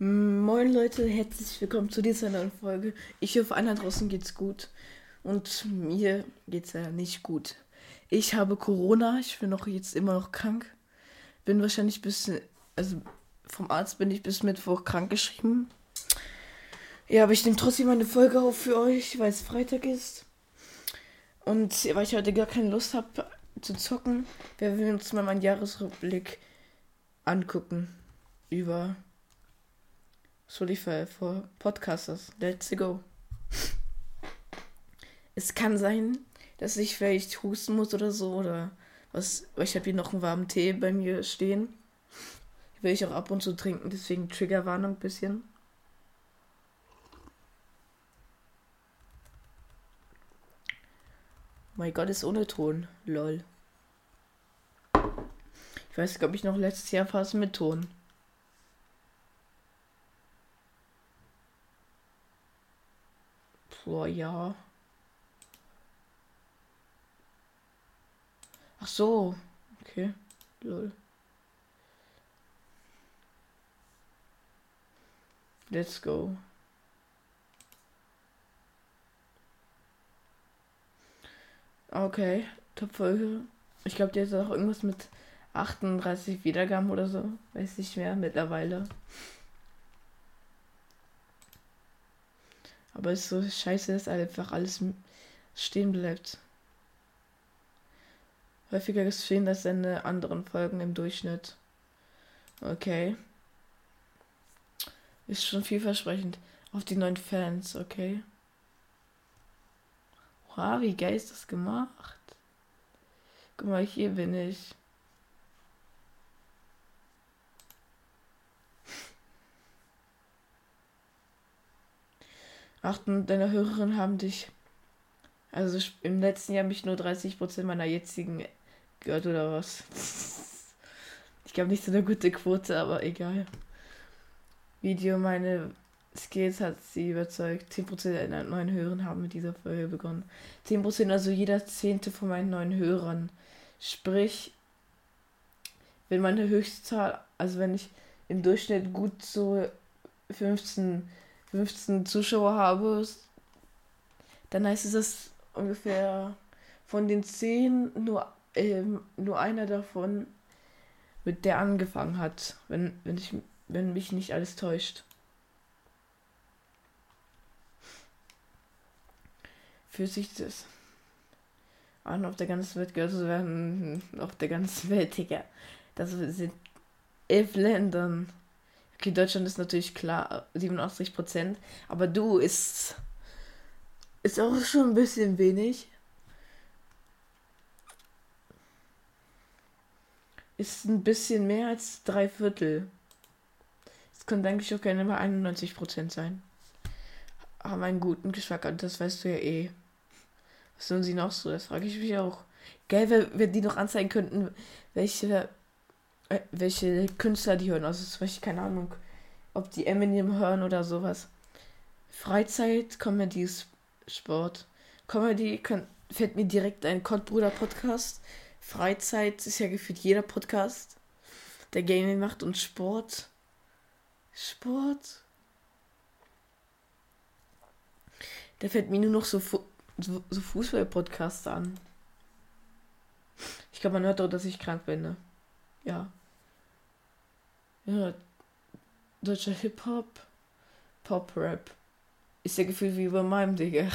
Moin Leute, herzlich willkommen zu dieser neuen Folge. Ich hoffe, allen draußen geht's gut. Und mir geht's ja nicht gut. Ich habe Corona, ich bin noch jetzt immer noch krank. Bin wahrscheinlich bis, also vom Arzt bin ich bis Mittwoch krank geschrieben. Ja, aber ich nehme trotzdem eine Folge auf für euch, weil es Freitag ist. Und weil ich heute gar keine Lust habe zu zocken, werden wir uns mal meinen Jahresrückblick angucken. Über Spotify for Podcasters. Let's go. Es kann sein, dass ich vielleicht husten muss oder so oder was. Ich habe hier noch einen warmen Tee bei mir stehen. will ich auch ab und zu trinken, deswegen Triggerwarnung ein bisschen. Mein Gott, ist ohne Ton. Lol. Ich weiß, glaube ich, noch letztes Jahr fast mit Ton. Ja. Ach so. Okay. Lol. Let's go. Okay, Top-Folge. Ich glaube, der ist auch irgendwas mit 38 Wiedergaben oder so. Weiß nicht mehr mittlerweile. Aber es ist so scheiße, dass einfach alles stehen bleibt. Häufiger geschehen als seine anderen Folgen im Durchschnitt. Okay. Ist schon vielversprechend. Auf die neuen Fans, okay. Wow, wie geil ist das gemacht? Guck mal, hier bin ich. Achten deine Hörerinnen haben dich. Also im letzten Jahr mich nur 30% meiner jetzigen gehört oder was. Ich glaube nicht so eine gute Quote, aber egal. Video, meine Skills hat sie überzeugt. 10% der neuen Hörer haben mit dieser Folge begonnen. 10%, also jeder Zehnte von meinen neuen Hörern. Sprich, wenn meine Höchstzahl, also wenn ich im Durchschnitt gut so 15 15 Zuschauer habe, dann heißt es, dass ungefähr von den 10 nur, ähm, nur einer davon mit der angefangen hat, wenn, wenn, ich, wenn mich nicht alles täuscht. Für sich das an auf der ganzen Welt gehört zu werden, auf der ganzen Welt, Digga. Das sind elf Ländern. Okay, Deutschland ist natürlich klar, 87 Prozent. Aber du ist. Ist auch schon ein bisschen wenig. Ist ein bisschen mehr als drei Viertel. Es könnte eigentlich auch gerne mal 91 Prozent sein. Haben einen guten Geschmack und das weißt du ja eh. Was tun sie noch so? Das frage ich mich auch. Geil, wenn die noch anzeigen könnten, welche welche Künstler die hören. Also zum Beispiel, keine Ahnung, ob die Eminem hören oder sowas. Freizeit, Comedy, Sport. Comedy kann, fällt mir direkt ein Kottbruder Podcast. Freizeit ist ja gefühlt jeder Podcast, der Gaming macht und Sport. Sport. Da fällt mir nur noch so, so, so Fußball-Podcasts an. Ich glaube, man hört doch, dass ich krank bin, ne? Ja. Ja, deutscher Hip-Hop, Pop-Rap. Ist ja gefühlt wie bei meinem, Digga.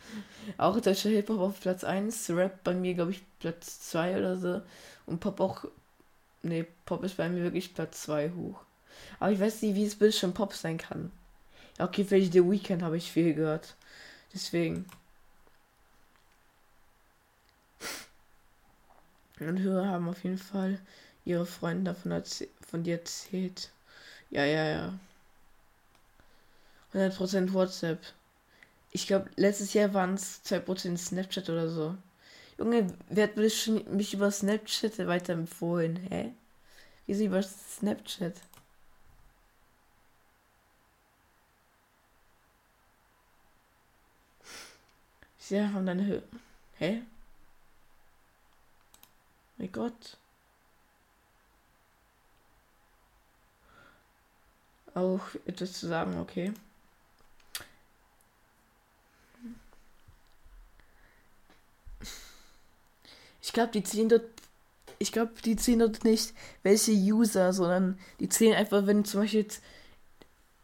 auch deutscher Hip-Hop auf Platz 1, Rap bei mir, glaube ich, Platz 2 oder so. Und Pop auch. Ne, Pop ist bei mir wirklich Platz 2 hoch. Aber ich weiß nicht, wie es schon Pop sein kann. Ja, okay, vielleicht The Weekend habe ich viel gehört. Deswegen. Und Hörer haben auf jeden Fall ihre Freunde davon von dir erzählt. Ja, ja, ja. 100% WhatsApp. Ich glaube, letztes Jahr waren es 2% Snapchat oder so. Junge, wer hat mich über Snapchat weiterempfohlen? Hä? Wieso über Snapchat? Ja, haben deine Höhe. Hä? Mein Gott. Auch etwas zu sagen, okay. Ich glaube, die ziehen dort. Ich glaube, die ziehen dort nicht welche User, sondern die zählen einfach, wenn zum Beispiel jetzt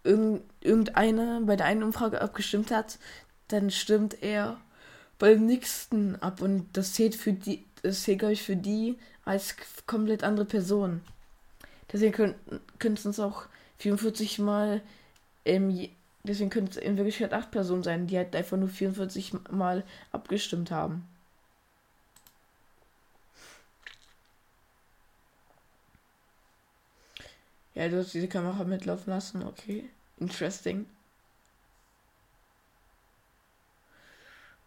irgendeiner bei der einen Umfrage abgestimmt hat, dann stimmt er beim nächsten ab und das zählt für die, das zählt glaube ich für die als komplett andere Person. Deswegen können es uns auch 44 Mal im, deswegen können es in Wirklichkeit 8 Personen sein, die halt einfach nur 44 Mal abgestimmt haben. Ja, du hast diese Kamera mitlaufen lassen, okay. Interesting.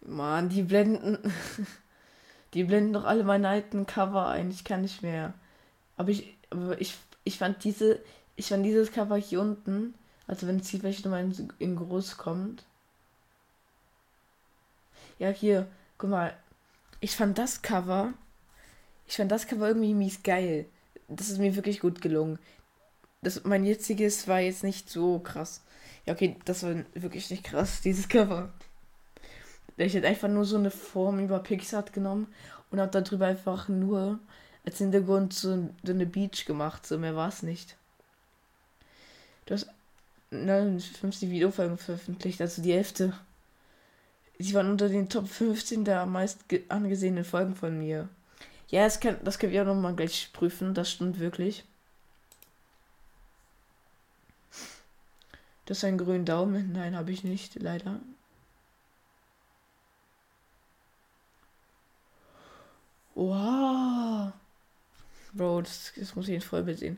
Mann, die blenden. die blenden doch alle meine alten Cover ein. Ich kann nicht mehr. Aber ich, aber ich, ich fand diese, ich fand dieses Cover hier unten, also wenn es hier vielleicht nochmal in, in groß kommt. Ja, hier, guck mal. Ich fand das Cover, ich fand das Cover irgendwie mies geil. Das ist mir wirklich gut gelungen das, mein jetziges war jetzt nicht so krass. Ja, okay, das war wirklich nicht krass, dieses Cover. Ich hätte einfach nur so eine Form über Pixar genommen und habe darüber einfach nur als Hintergrund so eine Beach gemacht. So mehr war es nicht. Du hast 59 Videofolgen veröffentlicht, also die Hälfte. Sie waren unter den Top 15 der meist angesehenen Folgen von mir. Ja, das, kann, das können wir auch nochmal gleich prüfen, das stimmt wirklich. Das ist ein grünen Daumen. Nein, habe ich nicht, leider. Wow. Bro, das, das muss ich in Vollbild sehen.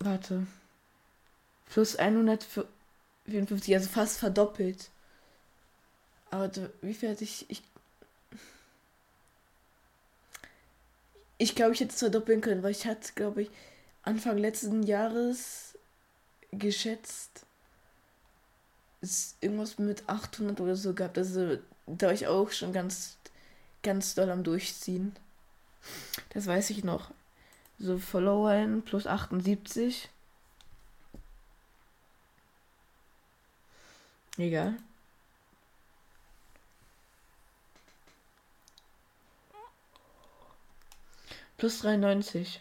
Warte. Plus 154, also fast verdoppelt. Aber wie viel hatte ich. Ich, ich glaube, ich hätte es verdoppeln können, weil ich hatte, glaube ich, Anfang letzten Jahres geschätzt ist irgendwas mit 800 oder so gehabt. Also da war ich auch schon ganz, ganz doll am Durchziehen. Das weiß ich noch. So Followern plus 78. Egal. Plus 93.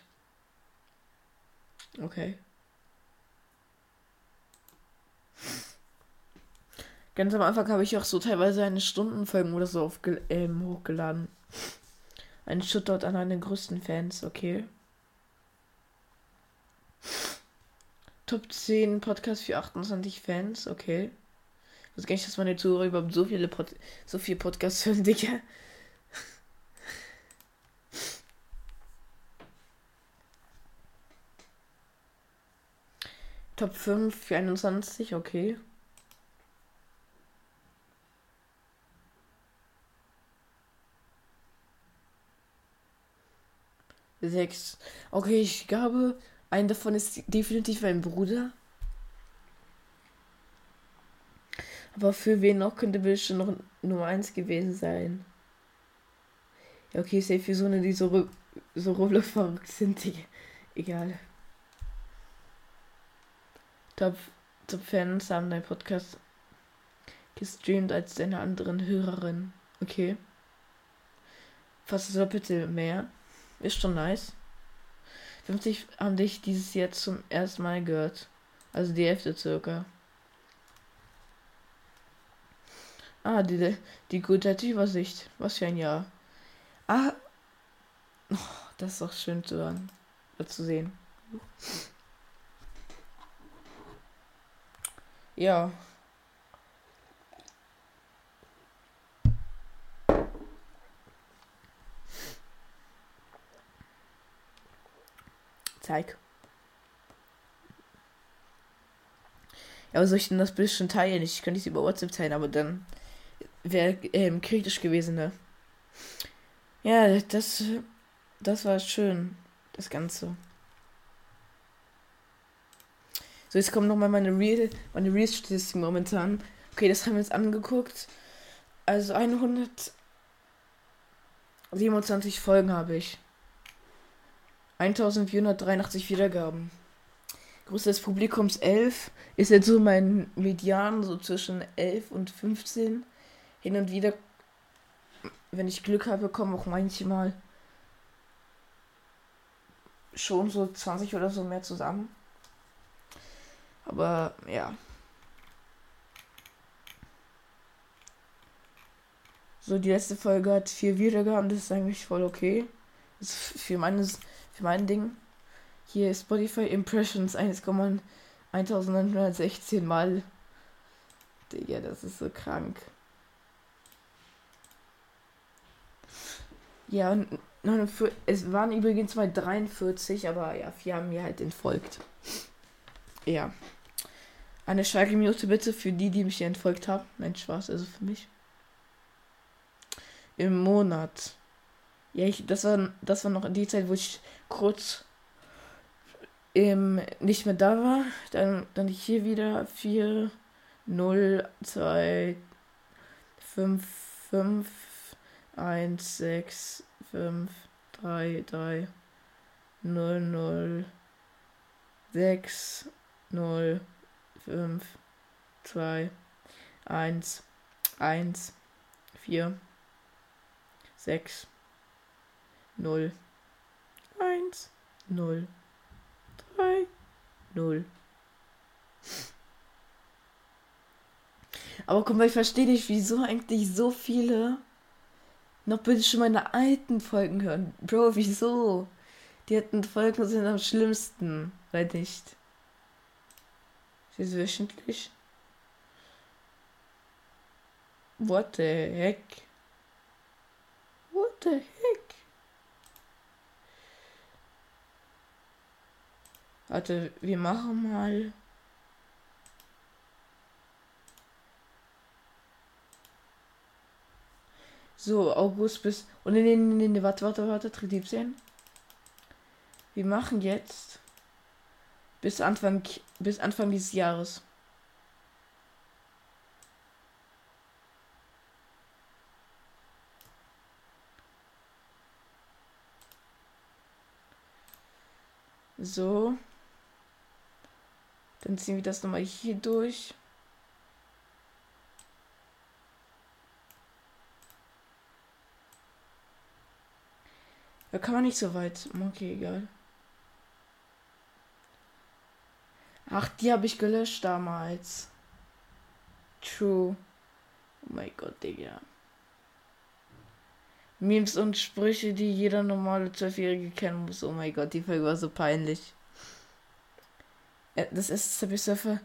Okay. Ganz am Anfang habe ich auch so teilweise eine Stundenfolgen oder so aufge ähm, hochgeladen. Ein Shoutout an meine größten Fans, okay. Top 10 Podcast für 28 Fans, okay. Ich weiß gar nicht, dass meine Zuhörer überhaupt so viele Pod so viel Podcasts hören, Digga. Top 5 für 21, okay. Sechs. Okay, ich glaube, ein davon ist definitiv mein Bruder. Aber für wen noch könnte bestimmt noch Nummer 1 gewesen sein? Ja, okay, safe für so eine, die so, so Roblox verrückt sind. Egal. Top, Top Fans haben dein Podcast gestreamt als deine anderen Hörerinnen. Okay. Fast doppelte mehr. Ist schon nice. 50 haben dich dieses Jahr zum ersten Mal gehört. Also die Hälfte circa. Ah, die, die gute Übersicht. Was für ein Jahr. Ah. Oh, das ist doch schön zu hören. Zu sehen. Ja. Zeig. Ja, aber soll ich denn das Bild schon teilen? Ich könnte es über WhatsApp teilen, aber dann wäre ähm, kritisch gewesen, ne? Ja, das, das war schön, das Ganze. So, jetzt kommen nochmal meine Real, meine Real-Statistiken momentan. Okay, das haben wir jetzt angeguckt. Also 127 Folgen habe ich. 1483 Wiedergaben. Größe des Publikums 11 ist jetzt so mein Median, so zwischen 11 und 15. Hin und wieder, wenn ich Glück habe, kommen auch manchmal schon so 20 oder so mehr zusammen. Aber ja. So, die letzte Folge hat vier Wiedergaben, das ist eigentlich voll okay. Das ist für, meines, für mein Ding. Hier Spotify Impressions 1,1916 Mal. Digga, das ist so krank. Ja, und es waren übrigens mal 43, aber ja, vier haben mir halt entfolgt. Ja. Eine Schweigeminute bitte für die, die mich hier entfolgt haben. Nein, Spaß, also für mich. Im Monat. Ja, ich, das war, das war noch die Zeit, wo ich kurz ähm, nicht mehr da war. Dann, dann hier wieder 4, 0, 2, 5, 5, 1, 6, 5, 3, 3, 0, 0, 6, 0, 5, 2, 1, 1, 4, 6, 0, 1, 0, 3, 0. Aber guck mal, ich verstehe nicht, wieso eigentlich so viele noch bitte schon meine alten Folgen hören. Bro, wieso? Die alten Folgen sind am schlimmsten. Weil nicht. Sie ist wöchentlich. What the heck? What the heck? Warte, wir machen mal. So, August bis. Und oh, nee, nee, nee, warte, warte, warte, Tritt 17. Wir machen jetzt bis Anfang bis Anfang dieses Jahres. So. Dann ziehen wir das nochmal hier durch. Da kann man nicht so weit. Okay, egal. Ach, die habe ich gelöscht damals. True. Oh mein Gott, Digga. Memes und Sprüche, die jeder normale Zwölfjährige kennen muss. Oh mein Gott, die Folge war so peinlich. Das ist Surfer.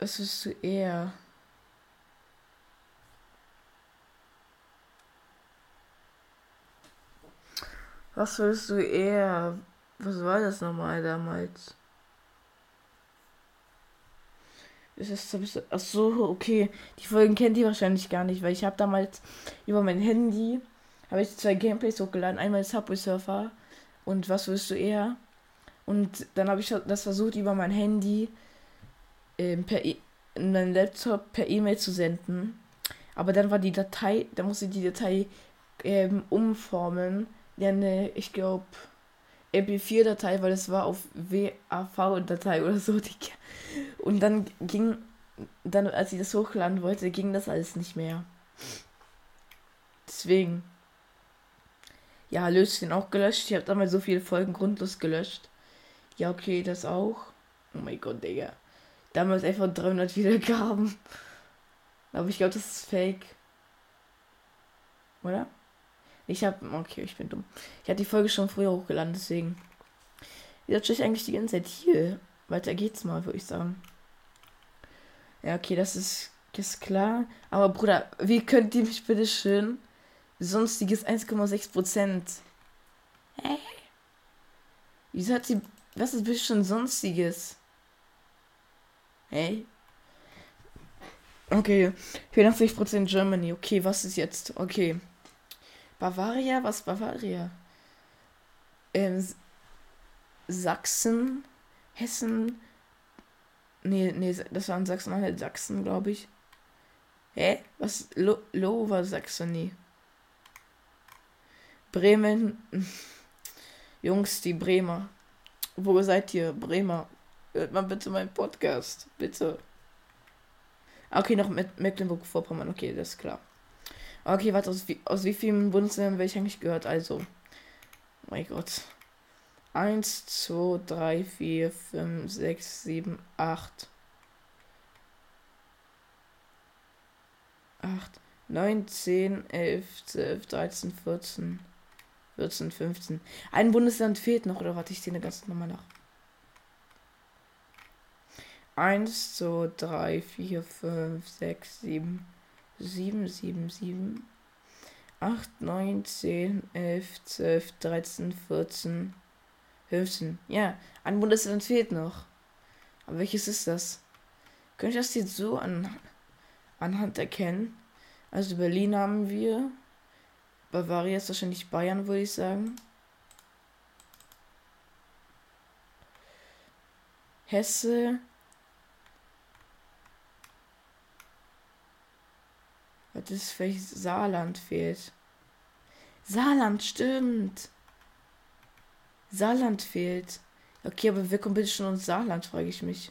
Was bist du eher? Was willst du eher? Was war das nochmal damals? Ist es ein bisschen. Ach so, okay. Die Folgen kennt ihr wahrscheinlich gar nicht, weil ich habe damals über mein Handy habe ich zwei Gameplays hochgeladen. Einmal Subway Surfer und was willst du eher? Und dann habe ich das versucht über mein Handy ähm, per e in meinen Laptop per E-Mail zu senden. Aber dann war die Datei, da musste die Datei ähm, umformen ja, ne, ich glaube MP4-Datei, weil es war auf WAV-Datei oder so. Und dann ging, dann als ich das hochladen wollte, ging das alles nicht mehr. Deswegen. Ja, Löschen auch gelöscht. Ich habe damals so viele Folgen grundlos gelöscht. Ja, okay, das auch. Oh mein Gott, Digga. Damals einfach 300 Wiedergaben. Aber ich glaube, das ist fake. Oder? Ich habe. Okay, ich bin dumm. Ich hatte die Folge schon früher hochgeladen, deswegen. Jetzt stehe ich eigentlich die ganze Zeit hier. Weiter geht's mal, würde ich sagen. Ja, okay, das ist, ist klar. Aber Bruder, wie könnt ihr mich bitte schön? Sonstiges 1,6 Prozent. Hä? Wieso hat sie. Was ist bitte schon Sonstiges? Hey? Okay, 84% Germany. Okay, was ist jetzt? Okay. Bavaria? Was Bavaria? Ähm, Sachsen, Hessen. Nee, nee, das waren Sachsen-Anhalt, Sachsen, glaube ich. Hä? Was? Lo Lower Saxony. Bremen. Jungs, die Bremer. Wo seid ihr? Bremer. hört mal bitte meinen Podcast. Bitte. Okay, noch mit Mecklenburg-Vorpommern. Okay, das ist klar. Okay, warte, aus wie, aus wie vielen Bundesländern welche eigentlich gehört? Also. Oh mein Gott. 1, 2, 3, 4, 5, 6, 7, 8. 8, 9, 10, 11, 12, 13, 14, 14, 15. Ein Bundesland fehlt noch, oder warte, ich sehe eine ganze Nummer nach. 1, 2, 3, 4, 5, 6, 7, 7, 7, 7, 8, 9, 10, 11, 12, 13, 14, 15. Ja, ein Bundesland fehlt noch. Aber welches ist das? Könnte ich das jetzt so an, anhand erkennen? Also Berlin haben wir. Bavaria ist wahrscheinlich Bayern, würde ich sagen. Hesse. Was ist vielleicht Saarland fehlt? Saarland, stimmt. Saarland fehlt. Okay, aber wer kommt bitte schon aus Saarland, frage ich mich.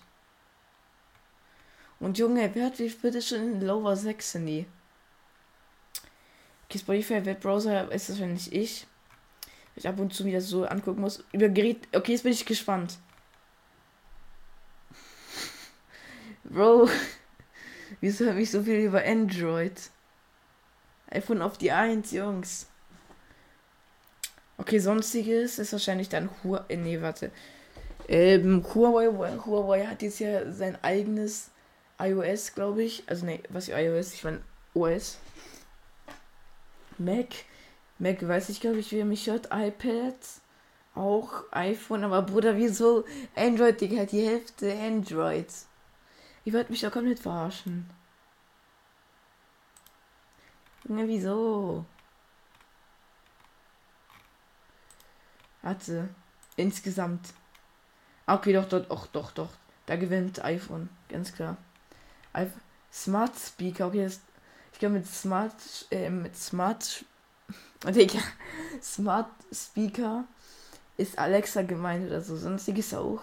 Und Junge, wer hat mich bitte schon in Lower Saxony? Okay, Spotify Webbrowser ist das wahrscheinlich ich. Ich ab und zu das so angucken muss. Über Gerät. Okay, jetzt bin ich gespannt. Bro, wieso habe ich so viel über Android? iPhone auf die 1, Jungs. Okay, sonstiges ist wahrscheinlich dann Huawei. Äh, nee, warte. Ähm, Huawei, Huawei hat jetzt ja sein eigenes iOS, glaube ich. Also, nee, was ist iOS? Ich meine OS. Mac. Mac weiß ich, glaube ich, wie er mich hört. iPad. Auch iPhone. Aber Bruder, wieso? Android, Digga, die Hälfte Android. Ich wollte mich doch komplett verarschen. Ja, wieso? Warte. Insgesamt. Okay, doch, doch, doch, doch, doch. Da gewinnt iPhone. Ganz klar. Smart Speaker. Okay, das, ich glaube mit Smart, äh, mit Smart, Digga, Smart Speaker ist Alexa gemeint oder so. Sonstiges auch.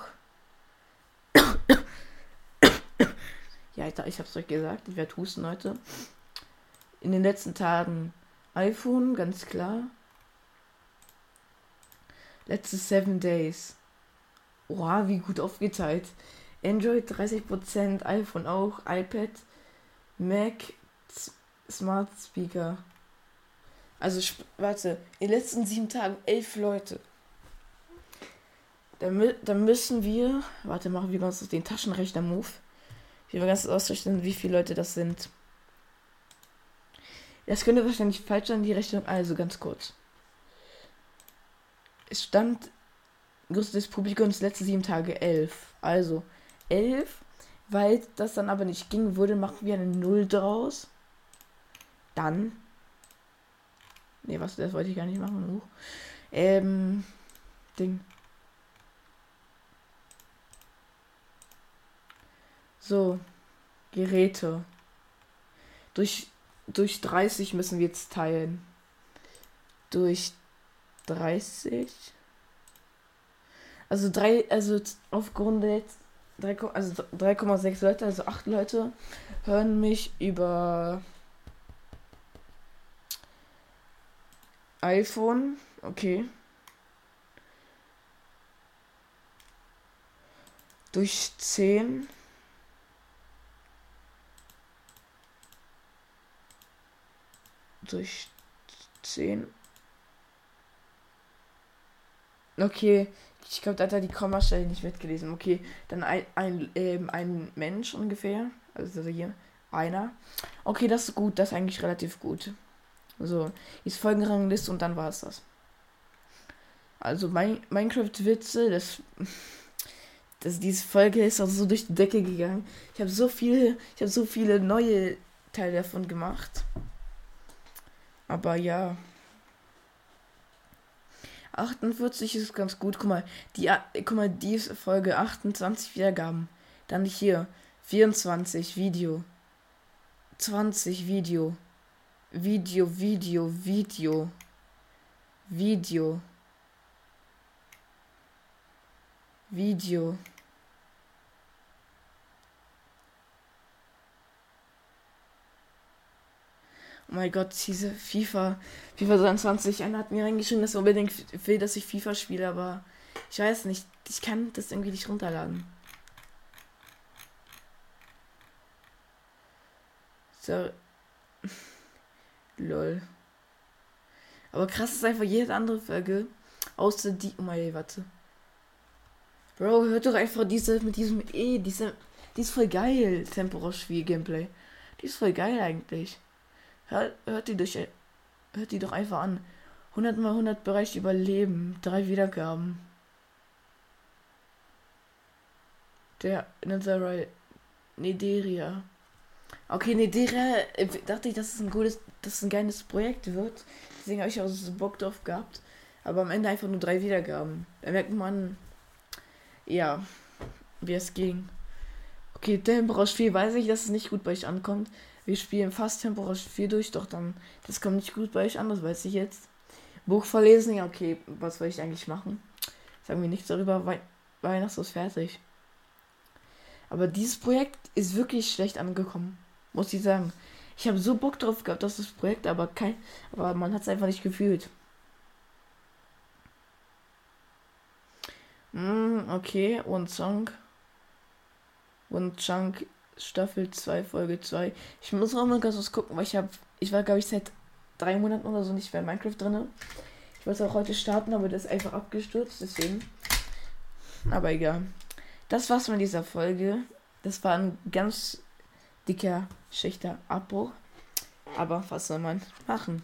ja, ich, ich hab's euch gesagt. Ich werde husten heute. In den letzten Tagen iPhone, ganz klar. Letzte Seven Days. Oha, wie gut aufgeteilt. Android 30%, iPhone auch, iPad, Mac, Smart Speaker. Also, warte, in den letzten sieben Tagen elf Leute. Dann, dann müssen wir, warte, machen wir ganz den Taschenrechner-Move. Ich will ganz ausrechnen, wie viele Leute das sind. Das könnte wahrscheinlich falsch sein, die Rechnung. Also ganz kurz es stand Größe des Publikums letzte sieben Tage elf. Also elf, weil das dann aber nicht ging, würde, machen wir eine Null draus. Dann. Ne, was, das wollte ich gar nicht machen. Uh. Ähm. Ding. So. Geräte. Durch, durch 30 müssen wir jetzt teilen. Durch 30. Also drei, also aufgrund jetzt 3, also 3,6 Leute, also 8 Leute hören mich über iPhone. Okay. Durch 10. Durch 10 Okay, ich glaube, da hat er die Kommastelle nicht mitgelesen. Okay, dann ein, ein, ähm, ein Mensch ungefähr. Also hier, einer. Okay, das ist gut, das ist eigentlich relativ gut. So, ist Folgenrangliste und dann war es das. Also mein, Minecraft-Witze, das, das. Diese Folge ist auch so durch die Decke gegangen. Ich habe so viele, ich habe so viele neue Teile davon gemacht. Aber ja. 48 ist ganz gut. Guck mal, die, guck mal, die Folge 28 Wiedergaben. Dann hier 24 Video. 20 Video. Video, Video, Video. Video. Video. Oh mein Gott, diese FIFA, FIFA 23, einer hat mir reingeschrieben, dass er unbedingt will, dass ich FIFA spiele, aber ich weiß nicht, ich kann das irgendwie nicht runterladen. So, Lol. Aber krass ist einfach jede andere Folge. Außer die. Oh mein warte. Bro, hört doch einfach diese mit diesem E. Diese, die ist voll geil. Temporal-Spiel-Gameplay. Die ist voll geil eigentlich. Hört, hört die durch. Hört die doch einfach an. 100 mal 100 Bereich überleben. Drei Wiedergaben. Der Nazarite Nederia. Okay, Nederia äh, dachte ich, dass es ein gutes, dass es ein geiles Projekt wird. Deswegen habe ich auch so Bock drauf gehabt. Aber am Ende einfach nur drei Wiedergaben. Da merkt man, ja, wie es ging. Okay, Tempo 4 weiß ich, dass es nicht gut bei euch ankommt. Wir spielen fast Tempo 4 durch, doch dann, das kommt nicht gut bei euch an, das weiß ich jetzt. Buch verlesen, ja, okay, was soll ich eigentlich machen? Sagen wir nichts darüber, We Weihnachts ist fertig. Aber dieses Projekt ist wirklich schlecht angekommen, muss ich sagen. Ich habe so Bock drauf gehabt, dass das Projekt, aber kein, aber man hat es einfach nicht gefühlt. Mm, okay, und Song. Und Chunk Staffel 2, Folge 2. Ich muss auch mal ganz was gucken, weil ich habe, ich war glaube ich seit drei Monaten oder so nicht mehr in Minecraft drin. Ich wollte auch heute starten, aber das ist einfach abgestürzt, deswegen. Aber egal. Das war's mit dieser Folge. Das war ein ganz dicker, schlechter Abbruch. Aber was soll man machen?